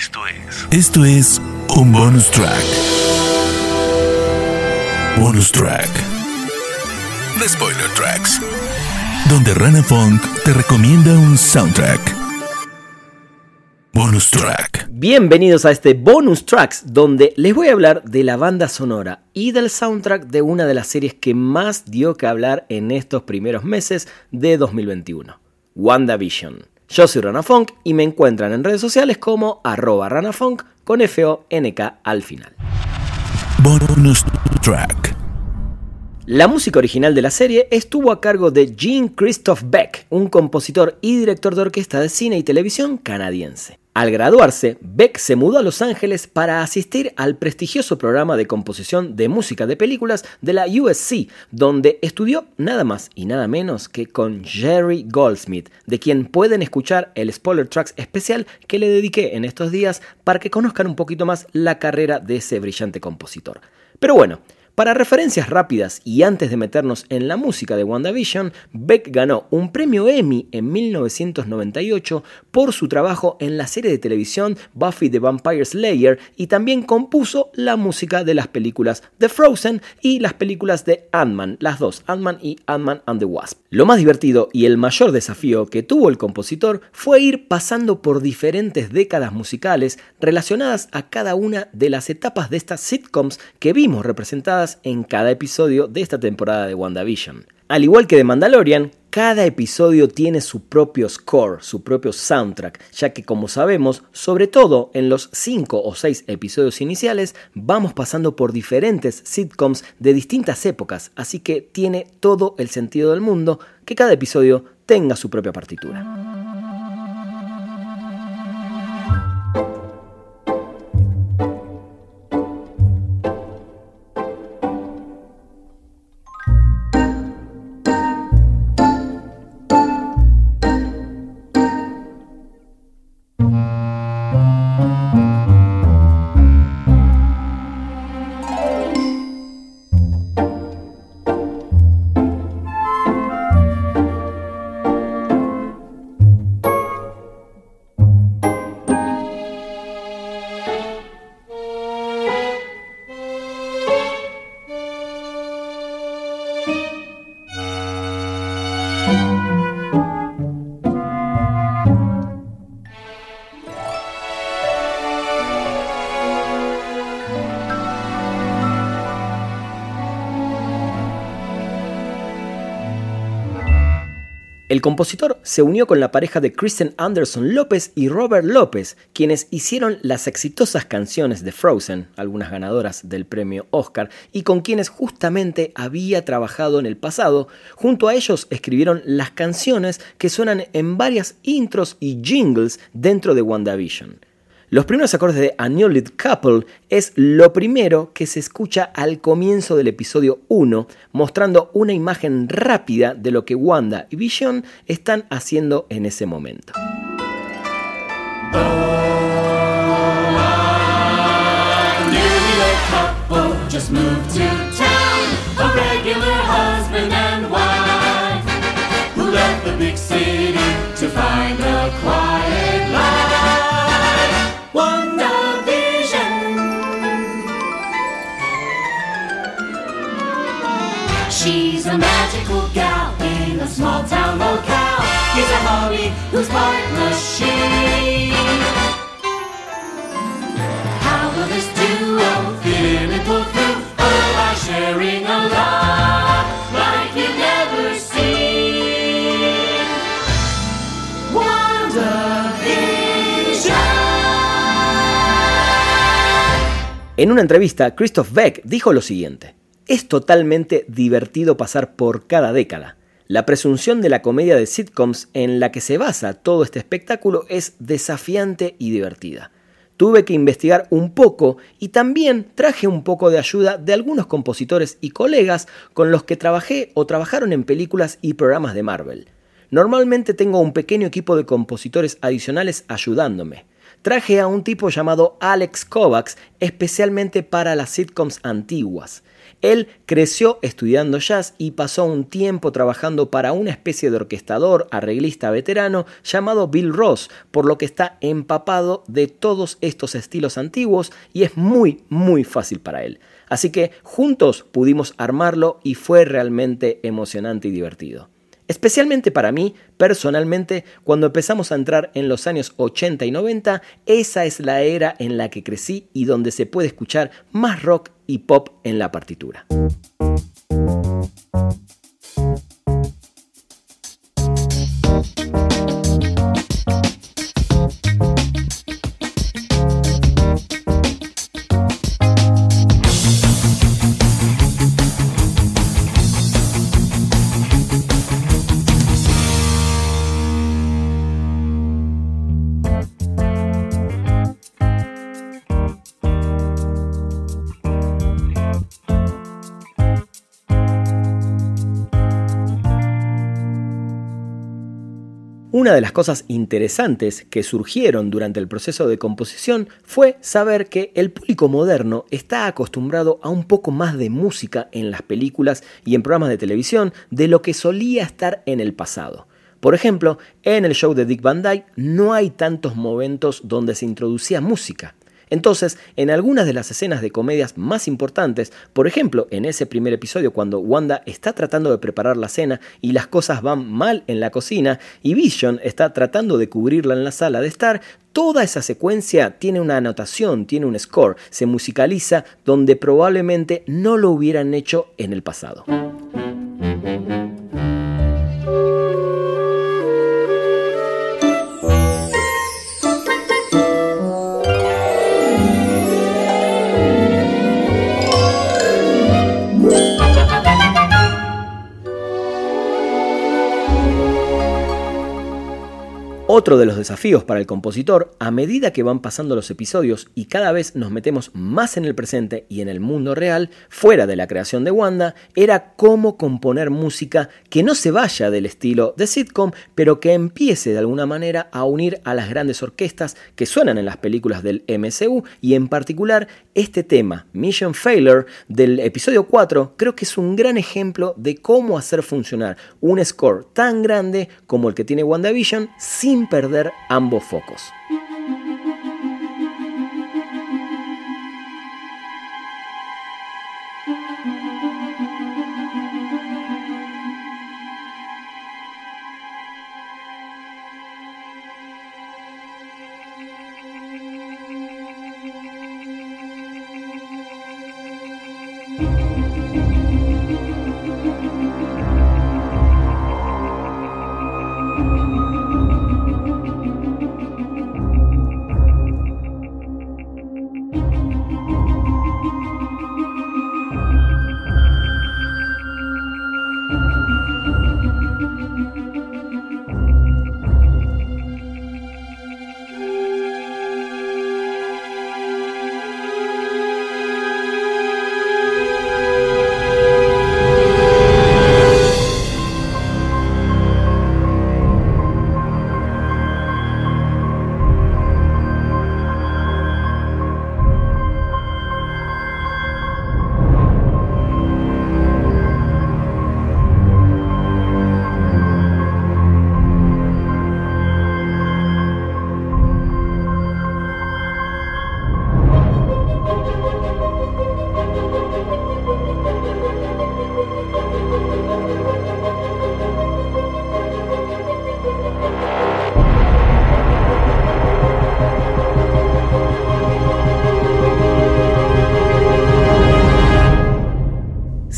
Esto es. Esto es un bonus track. Bonus track. The Spoiler Tracks. Donde Rana Funk te recomienda un soundtrack. Bonus track. Bienvenidos a este bonus tracks donde les voy a hablar de la banda sonora y del soundtrack de una de las series que más dio que hablar en estos primeros meses de 2021, WandaVision. Yo soy Rana Funk y me encuentran en redes sociales como arroba ranafunk con F-O-N-K al final. Bonus track. La música original de la serie estuvo a cargo de Jean Christoph Beck, un compositor y director de orquesta de cine y televisión canadiense. Al graduarse, Beck se mudó a Los Ángeles para asistir al prestigioso programa de composición de música de películas de la USC, donde estudió nada más y nada menos que con Jerry Goldsmith, de quien pueden escuchar el Spoiler Tracks especial que le dediqué en estos días para que conozcan un poquito más la carrera de ese brillante compositor. Pero bueno, para referencias rápidas y antes de meternos en la música de WandaVision, Beck ganó un premio Emmy en 1998 por su trabajo en la serie de televisión Buffy the Vampire Slayer y también compuso la música de las películas The Frozen y las películas de Ant-Man, las dos, Ant-Man y Ant-Man and the Wasp. Lo más divertido y el mayor desafío que tuvo el compositor fue ir pasando por diferentes décadas musicales relacionadas a cada una de las etapas de estas sitcoms que vimos representadas en cada episodio de esta temporada de WandaVision. Al igual que de Mandalorian, cada episodio tiene su propio score, su propio soundtrack, ya que como sabemos, sobre todo en los 5 o 6 episodios iniciales, vamos pasando por diferentes sitcoms de distintas épocas, así que tiene todo el sentido del mundo que cada episodio tenga su propia partitura. El compositor se unió con la pareja de Kristen Anderson López y Robert López, quienes hicieron las exitosas canciones de Frozen, algunas ganadoras del premio Oscar, y con quienes justamente había trabajado en el pasado. Junto a ellos escribieron las canciones que suenan en varias intros y jingles dentro de WandaVision. Los primeros acordes de A Couple es lo primero que se escucha al comienzo del episodio 1, mostrando una imagen rápida de lo que Wanda y Vision están haciendo en ese momento. En una entrevista, Christoph Beck dijo lo siguiente: Es totalmente divertido pasar por cada década. La presunción de la comedia de sitcoms en la que se basa todo este espectáculo es desafiante y divertida. Tuve que investigar un poco y también traje un poco de ayuda de algunos compositores y colegas con los que trabajé o trabajaron en películas y programas de Marvel. Normalmente tengo un pequeño equipo de compositores adicionales ayudándome. Traje a un tipo llamado Alex Kovacs especialmente para las sitcoms antiguas. Él creció estudiando jazz y pasó un tiempo trabajando para una especie de orquestador, arreglista veterano llamado Bill Ross, por lo que está empapado de todos estos estilos antiguos y es muy, muy fácil para él. Así que juntos pudimos armarlo y fue realmente emocionante y divertido. Especialmente para mí, personalmente, cuando empezamos a entrar en los años 80 y 90, esa es la era en la que crecí y donde se puede escuchar más rock y pop en la partitura. Una de las cosas interesantes que surgieron durante el proceso de composición fue saber que el público moderno está acostumbrado a un poco más de música en las películas y en programas de televisión de lo que solía estar en el pasado. Por ejemplo, en el show de Dick Van Dyke no hay tantos momentos donde se introducía música. Entonces, en algunas de las escenas de comedias más importantes, por ejemplo, en ese primer episodio cuando Wanda está tratando de preparar la cena y las cosas van mal en la cocina y Vision está tratando de cubrirla en la sala de estar, Toda esa secuencia tiene una anotación, tiene un score, se musicaliza donde probablemente no lo hubieran hecho en el pasado. Otro de los desafíos para el compositor, a medida que van pasando los episodios y cada vez nos metemos más en el presente y en el mundo real, fuera de la creación de Wanda, era cómo componer música que no se vaya del estilo de sitcom, pero que empiece de alguna manera a unir a las grandes orquestas que suenan en las películas del MCU y en particular este tema, Mission Failure, del episodio 4, creo que es un gran ejemplo de cómo hacer funcionar un score tan grande como el que tiene WandaVision sin perder ambos focos.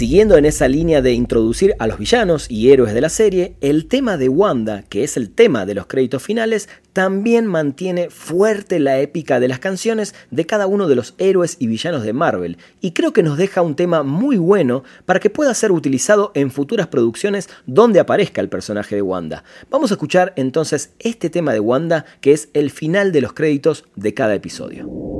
Siguiendo en esa línea de introducir a los villanos y héroes de la serie, el tema de Wanda, que es el tema de los créditos finales, también mantiene fuerte la épica de las canciones de cada uno de los héroes y villanos de Marvel, y creo que nos deja un tema muy bueno para que pueda ser utilizado en futuras producciones donde aparezca el personaje de Wanda. Vamos a escuchar entonces este tema de Wanda, que es el final de los créditos de cada episodio.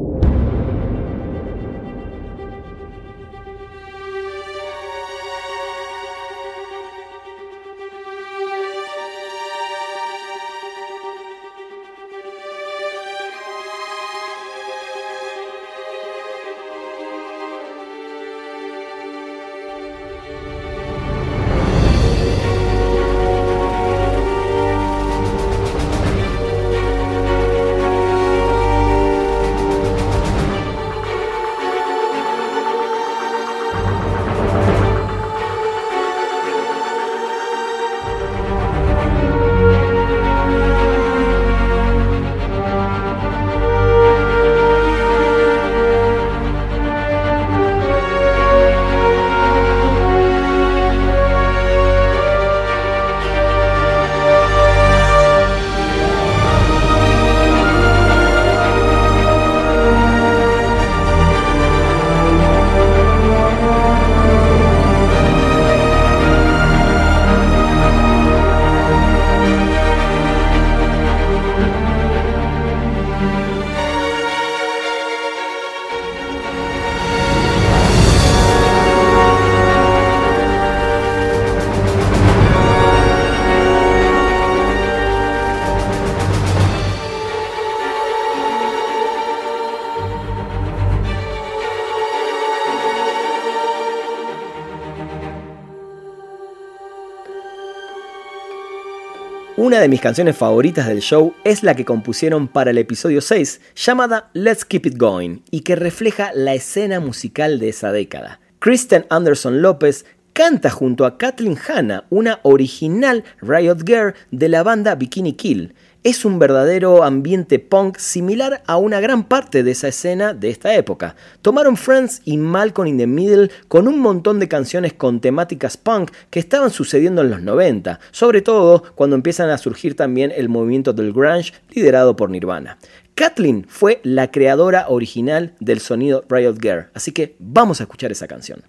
Una de mis canciones favoritas del show es la que compusieron para el episodio 6, llamada Let's Keep It Going, y que refleja la escena musical de esa década. Kristen Anderson López canta junto a Kathleen Hanna, una original Riot Girl de la banda Bikini Kill, es un verdadero ambiente punk similar a una gran parte de esa escena de esta época. Tomaron Friends y Malcolm in the Middle con un montón de canciones con temáticas punk que estaban sucediendo en los 90, sobre todo cuando empiezan a surgir también el movimiento del grunge liderado por Nirvana. Kathleen fue la creadora original del sonido Riot Girl, así que vamos a escuchar esa canción.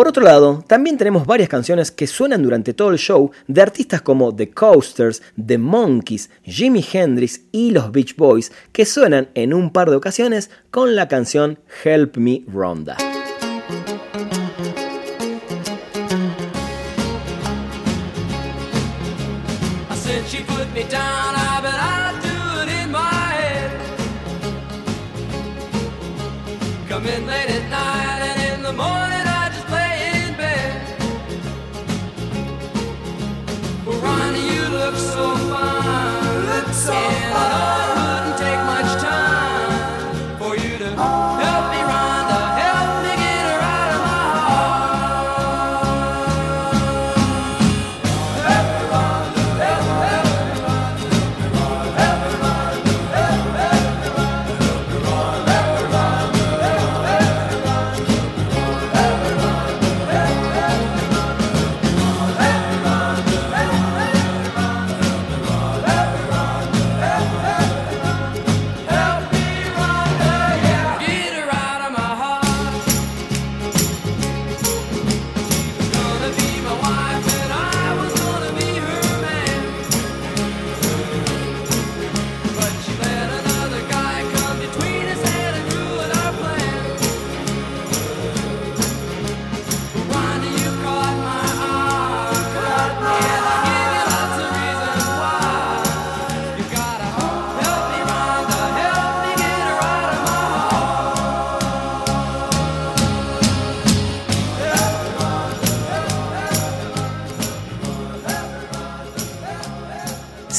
Por otro lado, también tenemos varias canciones que suenan durante todo el show de artistas como The Coasters, The Monkeys, Jimi Hendrix y los Beach Boys, que suenan en un par de ocasiones con la canción Help Me Ronda. Yeah.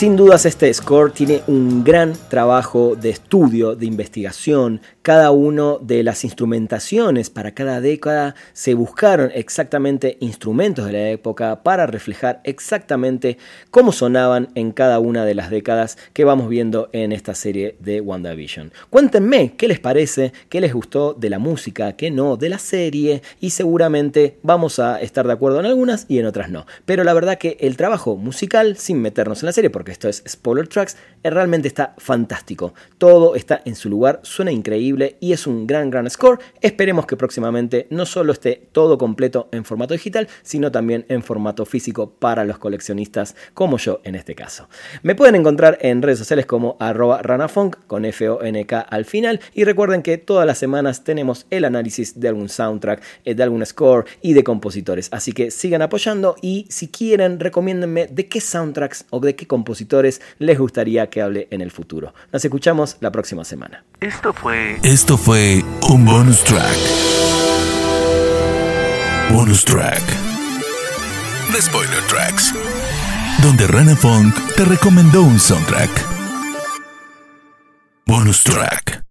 Sin dudas este score tiene un gran trabajo de estudio, de investigación. Cada una de las instrumentaciones para cada década se buscaron exactamente instrumentos de la época para reflejar exactamente cómo sonaban en cada una de las décadas que vamos viendo en esta serie de WandaVision. Cuéntenme qué les parece, qué les gustó de la música, qué no, de la serie y seguramente vamos a estar de acuerdo en algunas y en otras no. Pero la verdad que el trabajo musical, sin meternos en la serie, porque esto es Spoiler Tracks, eh, realmente está fantástico. Todo está en su lugar, suena increíble y es un gran, gran score. Esperemos que próximamente no solo esté todo completo en formato digital, sino también en formato físico para los coleccionistas como yo en este caso. Me pueden encontrar en redes sociales como arroba ranafunk con F-O-N-K al final y recuerden que todas las semanas tenemos el análisis de algún soundtrack, eh, de algún score y de compositores. Así que sigan apoyando y si quieren recomiéndenme de qué soundtracks o de qué compositores les gustaría que hable en el futuro. Nos escuchamos la próxima semana. Esto fue. Esto fue un bonus track. Bonus track. The Spoiler Tracks. Donde Rana Funk te recomendó un soundtrack. Bonus track.